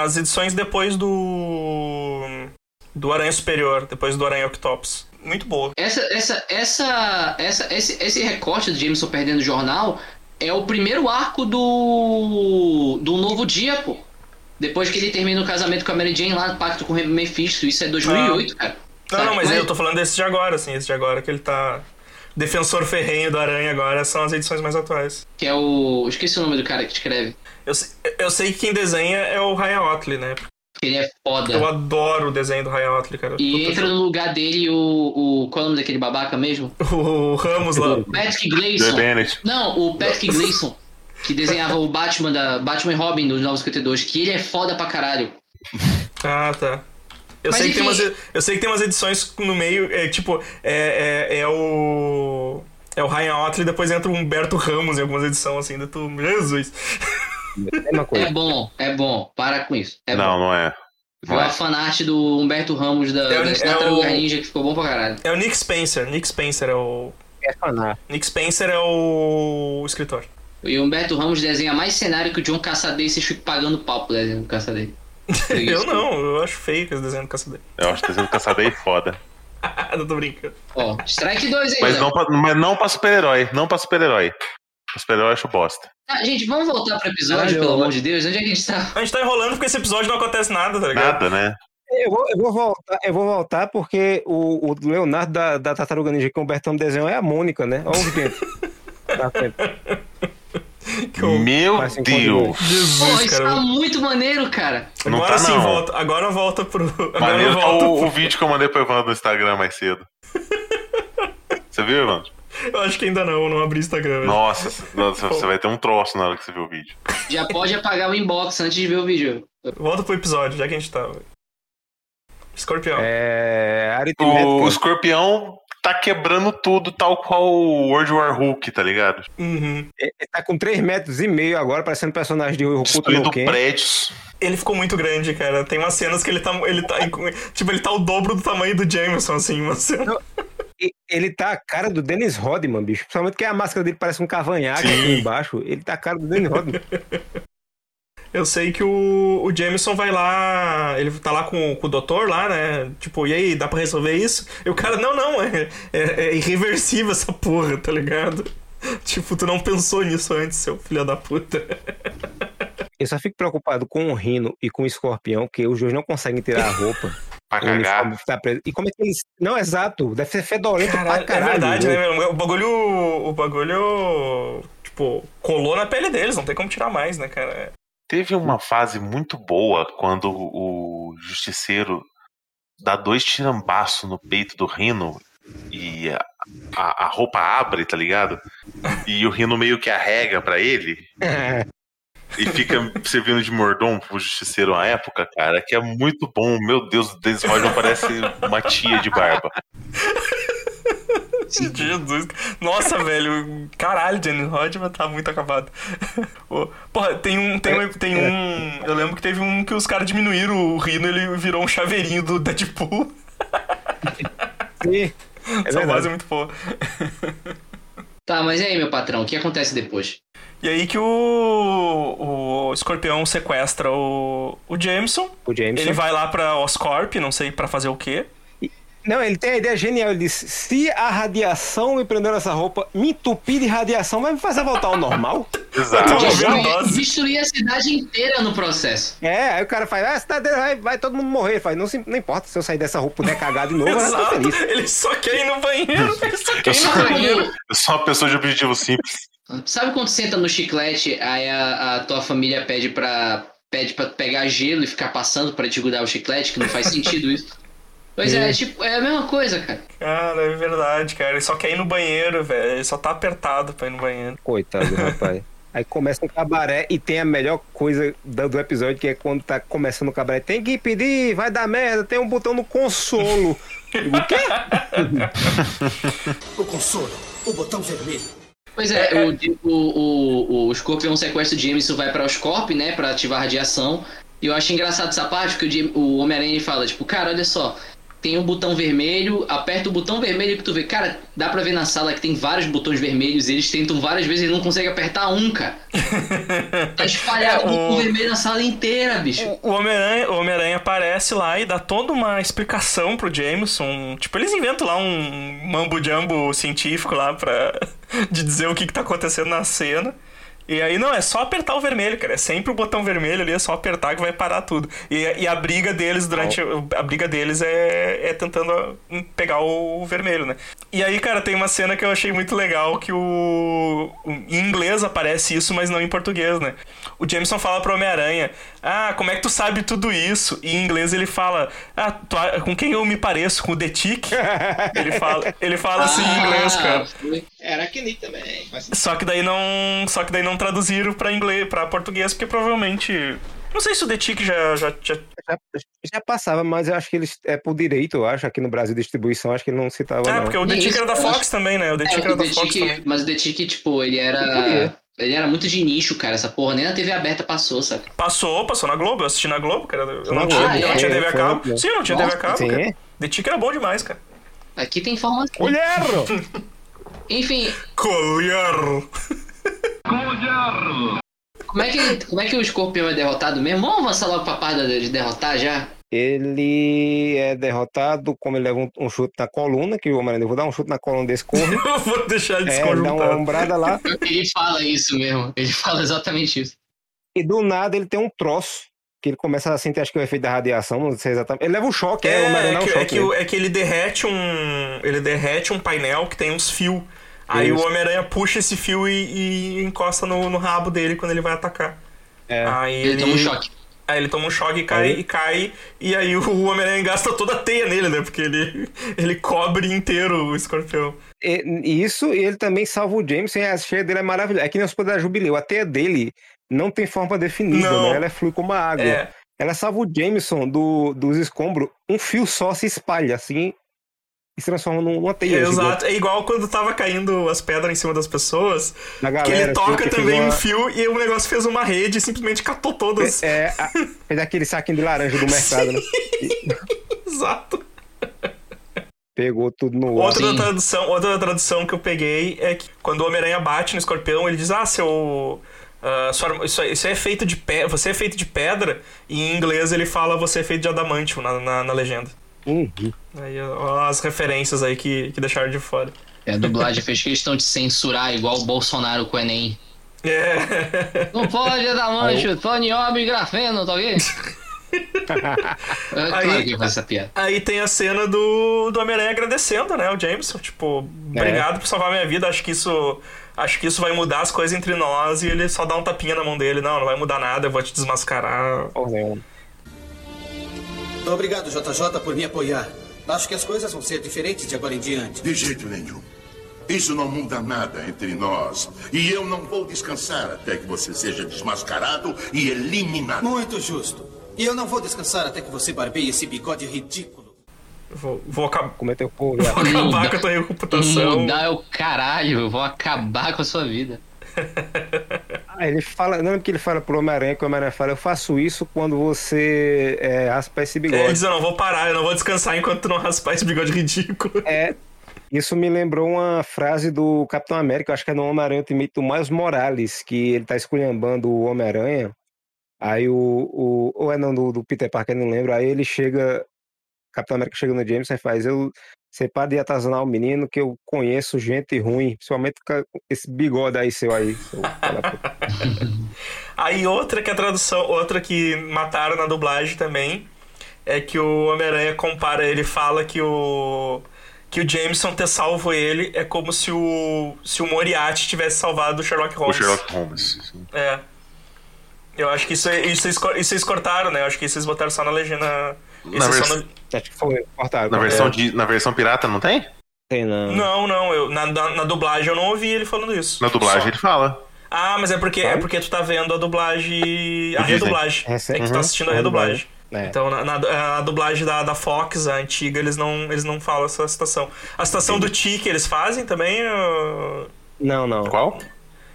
As edições depois do. do Aranha Superior, depois do Aranha Octopus. Muito boa. Essa, essa, essa, essa, esse, esse recorte do Jameson perdendo o jornal é o primeiro arco do. do Novo Dia, pô. Depois que ele termina o casamento com a Mary Jane lá no pacto com o Mephisto. Isso é 2008, cara. Não, Sabe? não, mas, eu tô falando desse de agora, assim, esse de agora que ele tá. Defensor ferrenho do Aranha agora são as edições mais atuais. Que é o. Esqueci o nome do cara que escreve. Eu, sei- eu sei que quem desenha é o Ryan Otley, né? Que ele é foda. Eu adoro o desenho do Ryan Otley, cara. E Puta entra no lugar dele o. o qual é o nome daquele babaca mesmo? O Ramos lá. Patrick Joe Gleason. Bennett. Não, o Patrick Gleason, que desenhava o Batman da Batman e Robin dos 952, que ele é foda pra caralho. Ah, tá. Eu Mas sei, que tem umas, eu sei que tem umas edições no meio, é tipo, é, é, é o. É o Ryan Otley e depois entra o Humberto Ramos em algumas edições assim, da tu. Jesus! Coisa. É bom, é bom, para com isso. É Não, bom. não é. Viu a fanart do Humberto Ramos da, É o- das é Tartarugas o- Ninja que ficou bom pra caralho. É o Nick Spencer. Nick Spencer é o. É fanar. Nick Spencer é o escritor. E o Humberto Ramos desenha mais cenário que o John Caçadei e vocês ficam pagando pau pro desenho do Caçadei. Eu não, eu acho feio que eles desenham do caçador. Eu acho que tá sendo caçado aí foda. não tô brincando. Ó, strike 2 aí, Mas não, pra, mas não pra super-herói. Não pra super-herói. Super-herói eu acho bosta. Ah, gente, vamos voltar pro episódio, pelo eu- amor de Deus. Onde é que a gente tá? A gente tá enrolando porque esse episódio não acontece nada, tá ligado? Nada, né? Eu vou, eu vou voltar, eu vou voltar porque o, o Leonardo da, da Tartaruga Ninja que o Humbertão desenhou é a Mônica, né? Olha o dentro. Tá? Meu Deus. Jesus, Porra, isso cara. tá muito maneiro, cara. Não agora tá, sim não. volta. Agora volta pro. Agora Maneiro tá volta. o, pro- o vídeo que eu mandei pro Evandro no Instagram mais cedo. Você viu, Evandro? Eu acho que ainda não, eu não abri o Instagram. Nossa, nossa, você vai ter um troço na hora que você ver o vídeo. Já pode apagar o inbox antes de ver o vídeo. Volta pro episódio, já que a gente tava. Escorpião. É. Aritmética. O escorpião tá quebrando tudo, tal qual o World War Hulk, tá ligado? Uhum. Ele tá com 3 metros e meio agora, parecendo personagem de Hokuto Destruindo prédios. Ele ficou muito grande, cara. Tem umas cenas que ele tá. Ele tá tipo, ele tá o dobro do tamanho do Jameson, assim, uma cena. E Ele tá a cara do Dennis Rodman, bicho. Principalmente que a máscara dele parece um cavanhaque aqui embaixo. Ele tá a cara do Dennis Rodman. Eu sei que o, o Jameson vai lá. Ele tá lá com, com o doutor lá, né? Tipo, e aí, dá pra resolver isso? E o cara, não, não, é, é, é irreversível essa porra, tá ligado? Tipo, tu não pensou nisso antes, seu filho da puta. Eu só fico preocupado com o Rino e com o Escorpião, que os dois não conseguem tirar a roupa. Pra cagar. tá preso. E como é que eles. Não, exato. Deve ser fedorento Caralho, pra caralho. é verdade, né? meu? O bagulho. O bagulho. Tipo, colou na pele deles, não tem como tirar mais, né, cara? Teve uma fase muito boa quando o justiceiro dá dois tirambaços no peito do Rino e a, a- a roupa abre, tá ligado? E o Rino meio que arrega pra ele e fica servindo de mordomo pro justiceiro na época, cara, que é muito bom. Meu Deus, o Dennis Rodman parece uma tia de barba. Jesus. Nossa, velho. Caralho, Jenny Rodman tá muito acabado. Porra, tem um, tem um. Tem um. Eu lembro que teve um que os caras diminuíram o Rino ele virou um chaveirinho do Deadpool. Sim. É Essa verdade. voz é muito boa. Tá, mas e aí, meu patrão, o que acontece depois? E aí que o, o escorpião sequestra o, o Jameson. O Jameson. Ele vai lá pra Oscorp, não sei pra fazer o quê. Não, ele tem a ideia genial. Ele diz: se a radiação me prendeu nessa roupa, me entupir de radiação, vai me fazer voltar ao normal? Exato. Então, Destruir, overdose. destruir a cidade inteira no processo. É, aí o cara faz, ah, a cidade vai, vai todo mundo morrer. Ele faz, não, se- não importa, se eu sair dessa roupa puder cagar de novo, eu Exato. feliz. Ele só quer ir no banheiro. Ele só quer Eu ir sou, no banheiro. eu sou uma pessoa de objetivo simples. Sabe quando senta no chiclete, aí a, a tua família pede pra, pede pra pegar gelo e ficar passando pra te grudar o chiclete, que não faz sentido isso? Pois é, tipo, é a mesma coisa, cara. Cara, é verdade, cara. Ele só quer ir no banheiro, velho. Ele só tá apertado pra ir no banheiro. Coitado, do rapaz. Aí começa um cabaré e tem a melhor coisa do episódio, que é quando tá começando o cabaré. Tem que pedir, vai dar merda, tem um botão no consolo. o quê? O consolo, o botão vermelho. Pois é, o, o, o, o Scorpion sequestra o Jameson vai pra Oscorp, né, pra ativar a radiação. E eu acho engraçado essa parte, porque o, o Homem-Aranha fala, tipo, cara, olha só, tem um botão vermelho, aperta o botão vermelho que tu vê. Cara, dá pra ver na sala que tem vários botões vermelhos, e eles tentam várias vezes e não conseguem apertar um, cara. Tá espalhado É, o- botão vermelho na sala inteira, bicho. O Homem-Aranha o Homem-Aranha aparece lá e dá toda uma explicação pro Jameson. Tipo, eles inventam lá um mambo-jumbo científico lá pra... de dizer o que, que tá acontecendo na cena. E aí, não, é só apertar o vermelho, cara. É sempre o botão vermelho ali, é só apertar que vai parar tudo. E, e a briga deles durante. A briga deles é, é tentando hum, pegar o vermelho, né? E aí, cara, tem uma cena que eu achei muito legal que o. o- Em inglês aparece isso, mas não em português, né? O Jameson fala pro Homem-Aranha: Ah, como é que tu sabe tudo isso? E em inglês ele fala: Ah, tu com quem eu me pareço? Com o The Tick? ele fala, ele fala assim em inglês, Ah, cara. foi. Era aquele também. Mas... Só que daí não, só que daí não traduziram pra inglês, para português, porque provavelmente não sei se o The Tick já, já, já Já, já passava, mas eu acho que eles, é por direito, eu acho, aqui no Brasil, distribuição, acho que ele não citava, É, não. porque o The Tick era da Fox acho- também, né? O The É, Tick era o da The Fox mas o The Tick, tipo, ele era. Ele era muito de nicho, cara. Essa porra nem na TV aberta passou, sabe? Passou, passou na Globo, eu assisti na Globo, cara. Eu não Globo, tinha, eu não é, tinha TV a cabo. Sim, eu não tinha TV a cabo, Sim. cara. The Tick era bom demais, cara. Aqui tem informação. Mulher! Enfim, Colher! como é, que, como é que o escorpião é derrotado mesmo? Vamos avançar logo pra parte de derrotar já? Ele é derrotado, como ele leva um, um chute na coluna, que o Homem-Aranha, eu vou dar um chute na coluna desse corre. Eu vou deixar ele é, dá uma ombrada lá. Ele fala isso mesmo. Ele fala exatamente isso. E do nada ele tem um troço. Que ele começa a sentir, acho que é o efeito da radiação, não sei exatamente. Ele leva um choque, é, o É, Homem-Aranha é, dá um que, choque. é, que, o- é que ele derrete um. Ele derrete um painel que tem uns fios. Aí Isso. o Homem-Aranha puxa esse fio e, e encosta no, no rabo dele quando ele vai atacar. É. Aí Ele, toma um choque. Aí ele toma um choque e cai, Aí- e cai, e aí o Homem-Aranha gasta toda a teia nele, né? Porque ele, ele cobre inteiro o escorpião. E- isso, e ele também salva o James, e a cheia dele é maravilhosa. É que nem os poderes da Jubileu. A teia dele não tem forma definida, Não. né? Ela é flui como a água. É. Ela salva o Jameson do, dos escombros. Um fio só se espalha, assim, e se transforma num- numa teia. gigante Exato. É igual quando tava caindo as pedras em cima das pessoas. Na que galera, ele toca assim, que fez também uma- um fio e o negócio fez uma rede e simplesmente catou todas. É, a- fez aquele saquinho de laranja do mercado, né? Exato. Pegou tudo no. Outra tradução, outra tradução que eu peguei é que quando o Homem-Aranha bate no escorpião, ele diz: Ah, seu. ah, sua isso, isso é feito de pedra. Você é feito de pedra. E em inglês ele fala você é feito de adamantio na, na, na legenda. Uhum. Aí ó, as referências aí que, que deixaram de fora. É, a dublagem fez questão de censurar igual o Bolsonaro com o Enem. É. Não pode dar mancho, Tony Ob e grafeno, tá ok? É claro Aí- essa piada. Aí tem a cena do, do Homem-Aranha agradecendo, né, o Jameson. Tipo, É. obrigado por salvar minha vida. Acho que isso. Acho que isso vai mudar as coisas entre nós. E ele só dá um tapinha na mão dele. Não, não vai mudar nada, eu vou te desmascarar. Porra nenhuma. Obrigado, JJ, por me apoiar. Acho que as coisas vão ser diferentes de agora em diante. De jeito nenhum. Isso não muda nada entre nós. E eu não vou descansar até que você seja desmascarado e eliminado. Muito justo. E eu não vou descansar até que você barbeie esse bigode ridículo. Vou, vou acabar. Cometeu porra. Vou acabar com a tua reputação. Mudar é o caralho, eu vou acabar com a sua vida. Ah, ele fala, não é porque ele fala pro Homem-Aranha que o Homem-Aranha fala, eu faço isso quando você é, raspa esse Ele bigode. diz: Eu não vou parar, eu não vou descansar enquanto tu não raspar esse bigode ridículo. É, isso me lembrou uma frase do Capitão América, eu acho que é no Homem-Aranha Ultimate do Miles Morales, que ele tá esculhambando o Homem-Aranha. Aí o, o. Ou é não, do, do Peter Parker, não lembro. Aí ele chega. Capitão América chega no Jameson e faz. Eu, você para de atazanar o menino, que eu conheço gente ruim, principalmente com esse bigode aí seu aí. seu filho da puta." Aí outra que a tradução, outra que mataram na dublagem também, é que o Homem-Aranha compara, ele fala que o que o Jameson ter salvo ele é como se o se o Moriarty tivesse salvado o Sherlock O Holmes. Sherlock Holmes. sim. É. Eu acho que isso, isso, isso, isso eles cortaram, né? Eu acho que isso eles botaram só na legenda. Na só vers- no- Acho que foi cortado. Na É, versão, de, na versão pirata não tem? tem, não. Não, não, eu, na, na, na dublagem eu não ouvi ele falando isso. Na dublagem Só- ele fala. Ah, mas é porque, é porque tu tá vendo a dublagem. A Disney. redublagem. É, É, que tu uhum, tá assistindo a a redublagem. É. Então, na, na- a dublagem da, da Fox, a antiga, eles não, eles não falam essa citação. A citação do Tique eles fazem também? ou- Não, não. Qual?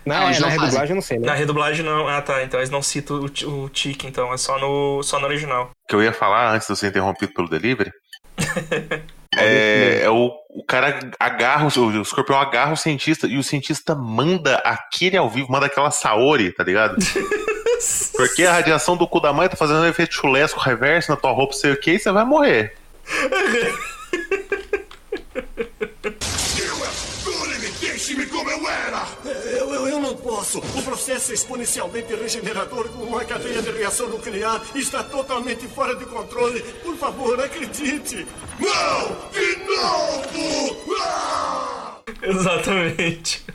Na, Não, eles na não fazem. redublagem eu não sei, né? Na redublagem não. Ah, tá. Então eles não citam o, o Tique, então. É só no, só no original. que eu ia falar antes de eu ser interrompido pelo delivery. é, é o, o cara agarra, o, o escorpião agarra o cientista e o cientista manda aquele ao vivo, manda aquela Saori, tá ligado? Porque a radiação do cu da mãe tá fazendo um efeito chulesco reverso na tua roupa, sei o que, e você vai morrer. Deixe-me como eu era! Eu, eu, eu não posso. O processo exponencialmente regenerador com uma cadeia de reação nuclear está totalmente fora de controle. Por favor, acredite. Não! De novo! Ah! Exatamente.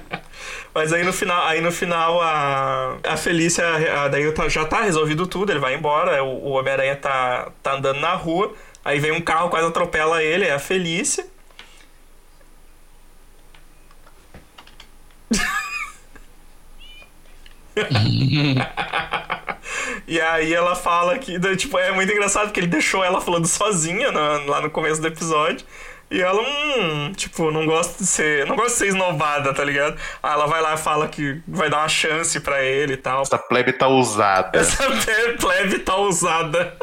Mas aí no final, aí no final a, a Felícia, a- daí tá- já tá resolvido tudo, ele vai embora, o, o Homem-Aranha tá, tá andando na rua, aí vem um carro, quase atropela ele, é a Felícia. E aí ela fala que, tipo, é muito engraçado porque ele deixou ela falando sozinha na- lá no começo do episódio. E ela, hum, tipo, não gosta de ser. Não gosta de ser esnobada, tá ligado? Aí ela vai lá e fala que vai dar uma chance pra ele e tal. Essa plebe tá usada. Essa plebe tá usada.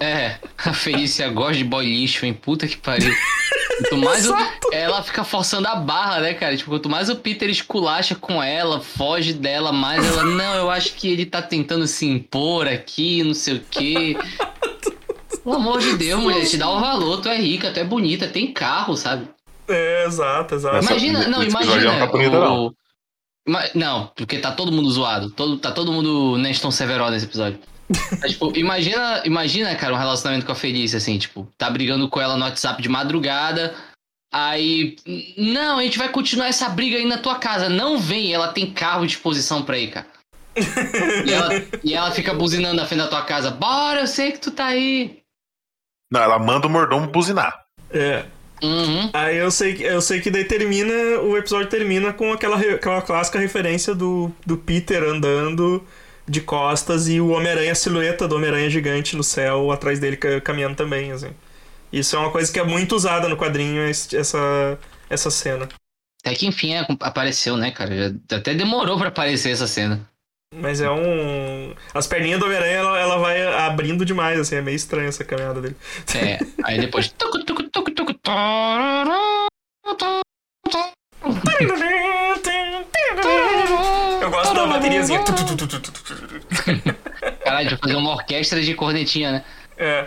É, a Felícia gosta de boy lixo, hein? Puta que pariu. Quanto mais o- ela fica forçando a barra, né, cara? Tipo, quanto mais o Peter esculacha com ela, foge dela, mais ela. Não, eu acho que ele tá tentando se impor aqui, não sei o quê. Pelo amor de Deus, mulher, te dá o valor, tu é rica, tu é bonita, tem carro, sabe? É, exato, exato. Essa- Imagina, não, esse episódio imagina. não tá bonita, o- não. Não, porque tá todo mundo zoado. Todo, tá todo mundo Neston Severo nesse episódio. Mas, tipo, imagina, imagina, cara, um relacionamento com a Felícia, assim, tipo, tá brigando com ela no WhatsApp de madrugada. Aí. Não, a gente vai continuar essa briga aí na tua casa. Não vem, ela tem carro de exposição pra ir, cara. E ela, e ela fica buzinando na frente da tua casa. Bora, eu sei que tu tá aí. Não, ela manda o mordomo buzinar. É. Uhum. Aí eu sei, que- eu sei que daí termina, o episódio termina com aquela, aquela clássica referência do, do Peter andando de costas e o Homem-Aranha, a silhueta do Homem-Aranha gigante no céu atrás dele ca- caminhando também, assim. Isso é uma coisa que é muito usada no quadrinho, essa, essa cena. Até que enfim é, apareceu, né, cara? Até demorou pra aparecer essa cena. Mas é um. As perninhas do Homem-Aranha ela, ela vai abrindo demais, assim, é meio estranha essa caminhada dele. É, aí depois. Gosto da bateriazinha. Caralho, vai fazer uma orquestra de cornetinha, né? É.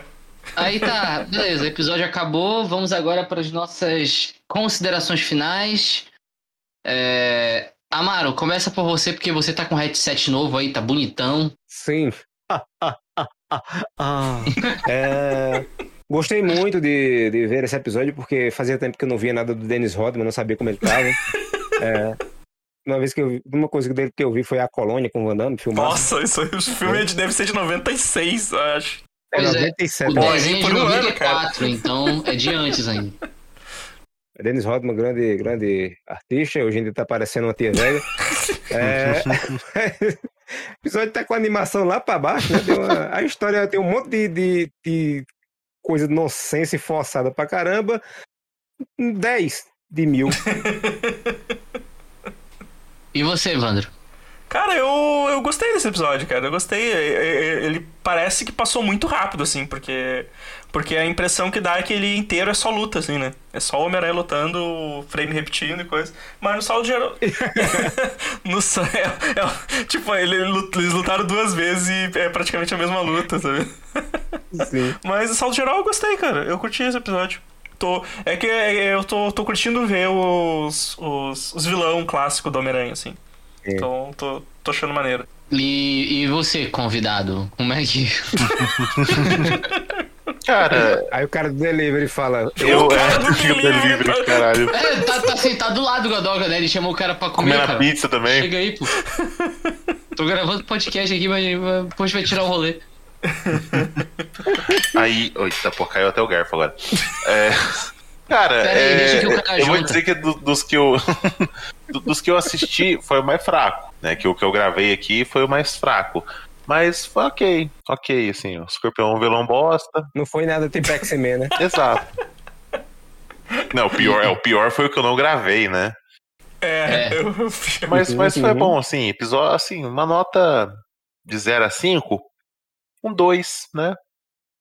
Aí tá, beleza, o episódio acabou. Vamos agora para as nossas considerações finais. É... Amaro, começa por você, porque você tá com headset novo aí, tá bonitão. Sim. ah. É, gostei muito de, de ver esse episódio, porque fazia tempo que eu não via nada do Dennis Rodman, não sabia como ele tava. É, uma vez que eu vi, uma coisa dele que eu vi foi a Colônia com o Van Damme, filmado. Nossa, isso aí, o filme é de- deve ser de 96, eu acho. É Pois é, 97. O desenho é de por um ano, 94, então é de antes ainda. Dennis Rodman, grande, grande artista, hoje em dia tá parecendo uma tia velha. É... o episódio tá com a animação lá pra baixo, né? Uma- A história tem um monte de, de, de coisa de nonsense forçada pra caramba. Um 10 de mil. E você, Evandro? Cara, eu, eu gostei desse episódio, cara. Eu gostei. Ele parece que passou muito rápido, assim, porque. Porque a impressão que dá é que ele inteiro é só luta, assim, né? É só o Homem-Aranha lutando, frame repetindo e coisa. Mas no saldo geral. no é, é- Tipo, ele, eles lutaram duas vezes e é praticamente a mesma luta, sabe? Sim. Mas no saldo geral eu gostei, cara. Eu curti esse episódio. Tô, é que eu tô, tô curtindo ver os, os, os vilão clássico do Homem-Aranha, assim. É. Então tô, tô achando maneiro. E, e você, convidado? Como é que. Cara, Aí o cara do delivery fala. eu cara do é o delivery, caralho. É, tá, tá sentado do lado do Godoka, né? Ele chamou o cara pra comer. Comendo a pizza também. Chega aí, pô. Tô gravando podcast aqui, mas depois vai tirar o rolê. Aí. Eita, pô, caiu até o garfo agora. É, Cara, Pera é, cara eu vou dizer que do- dos que eu. do- dos que eu assisti foi o mais fraco. Né? Que o que eu gravei aqui foi o mais fraco. Mas foi ok, ok, assim, o escorpião é um vilão bosta. Não foi nada tipo X-Men, né? Exato. Não, o pior, é, o pior foi o que eu não gravei, né? É, É. eu. Mas, mas foi Uhum. bom, assim, episódio, assim, uma nota de 0 a 5, um 2, né?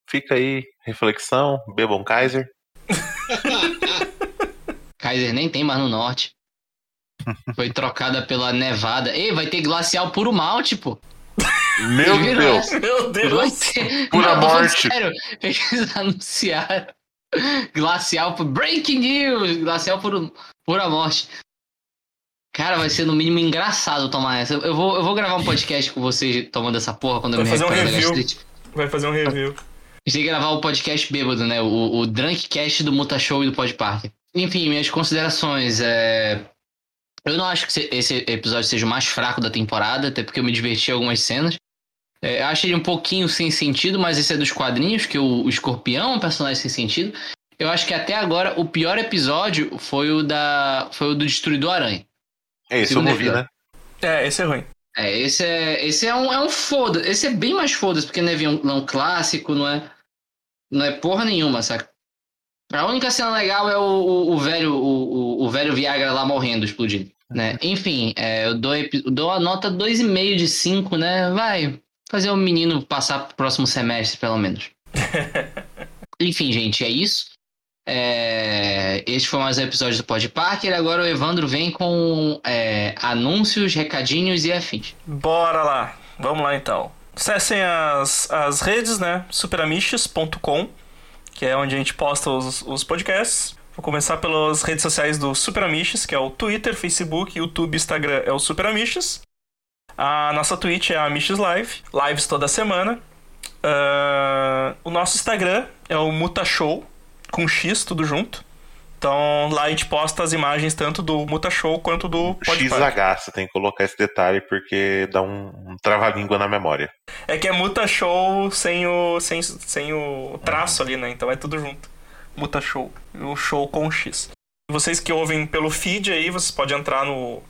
Fica aí, reflexão, bebam Kaiser. Kaiser nem tem mais no norte. Foi trocada pela Nevada. Ei, vai ter glacial puro malte, pô. Meu Deus! Meu Deus! ter. Pura Não, morte. Sério, eles anunciaram. Glacial por. Breaking news! Glacial por pura morte. Cara, vai ser no mínimo engraçado tomar essa. Eu vou, eu vou gravar um podcast com vocês tomando essa porra quando eu Vai me fazer um review. Vai fazer um review. A gente tem que gravar o podcast bêbado, né? O, o Drunkcast do Muta Show e do Pod Park. Enfim, minhas considerações. É... Eu não acho que se- esse episódio seja o mais fraco da temporada, até porque eu me diverti em algumas cenas. É, eu acho ele um pouquinho sem sentido, mas esse é dos quadrinhos, que o, o escorpião é um personagem sem sentido. Eu acho que até agora o pior episódio foi o da. foi o do Destruidor Aranha. É isso, eu não vi, né? É, esse é ruim. É, esse é. Esse é um, é um foda. Esse é bem mais foda, porque não é vilão clássico, não é. Não é porra nenhuma, saca? A única cena legal é o, o, o velho, o, o, o velho Viagra lá morrendo, explodindo. Né? Enfim, é, eu dou, dou a nota 2,5 de 5, né? Vai fazer o menino passar pro próximo semestre, pelo menos. Enfim, gente, é isso. É, este foi mais um episódio do Pod Parker. Agora o Evandro vem com é, anúncios, recadinhos e afins. Bora lá. Vamos lá então. Acessem as, as redes, né? superamiches.com, que é onde a gente posta os, os podcasts. Vou começar pelas redes sociais do Superamiches, que é o Twitter, Facebook, YouTube, Instagram é o Superamiches. A nossa Twitch é a Amiches Live, lives toda semana. Ah, o nosso Instagram é o Mutashow, com X, tudo junto. Então lá a gente posta as imagens tanto do Mutashow quanto do Podpah. XH, você tem que colocar esse detalhe porque dá um, um trava-língua na memória. É que é Muta Show sem o, sem, sem o traço ali, né? Então é tudo junto. Muta Show. O show com X. Vocês que ouvem pelo feed aí, vocês podem entrar no,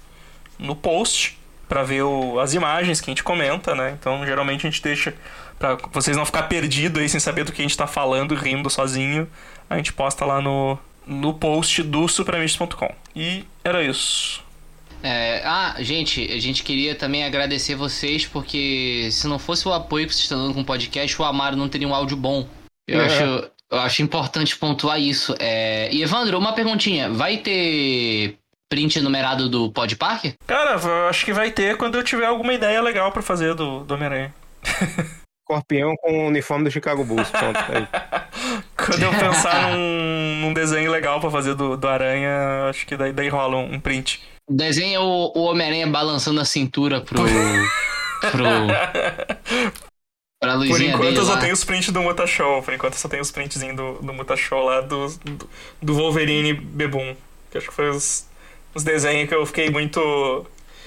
no post pra ver o- as imagens que a gente comenta, né? Então geralmente a gente deixa pra vocês não ficar perdidos aí sem saber do que a gente tá falando rindo sozinho. A gente posta lá no, no post do supramistas.com. E era isso. É, ah, gente, a gente queria também agradecer vocês, porque se não fosse o apoio que vocês estão dando com o podcast, o Amaro não teria um áudio bom. Eu, É. acho, eu acho importante pontuar isso. É, e Evandro, uma perguntinha: vai ter print numerado do Pod Parker? Cara, eu acho que vai ter quando eu tiver alguma ideia legal pra fazer do, do Homem-Aranha. Escorpião com o uniforme do Chicago Bulls. Pronto, aí. Quando eu pensar num, num desenho legal pra fazer do, do Aranha, acho que daí, daí rola um, um print. Desenha o, o Homem-Aranha balançando a cintura pro. pro. Pra Por luzinha enquanto eu só lá. tenho os prints do Mutashow. Por enquanto eu só tenho os printzinhos do, do Mutashow lá do, do, do Wolverine Bebum. Que acho que foi os, os desenhos que eu fiquei muito.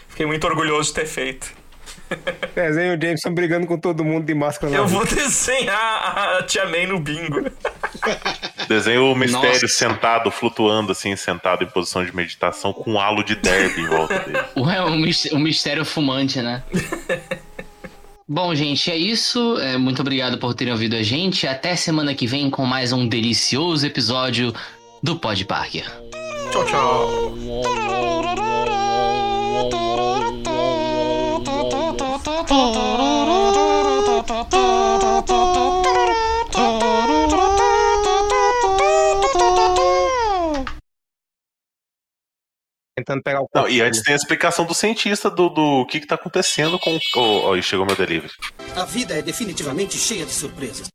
Fiquei muito orgulhoso de ter feito. Desenho o Jameson brigando com todo mundo de máscara na Eu vou desenhar a Tia May no bingo. Desenho o mistério Nossa. sentado, flutuando assim, sentado em posição de meditação, com um halo de derby em volta dele. Ué, o mistério fumante, né? Bom, gente, é isso. É, muito obrigado por terem ouvido a gente. Até semana que vem com mais um delicioso episódio do Pod Parker. Tchau, tchau. Tentando pegar o Não, e antes tem a explicação do cientista do, do que, que tá acontecendo com. Oh, oh, chegou meu delivery. A vida é definitivamente cheia de surpresas.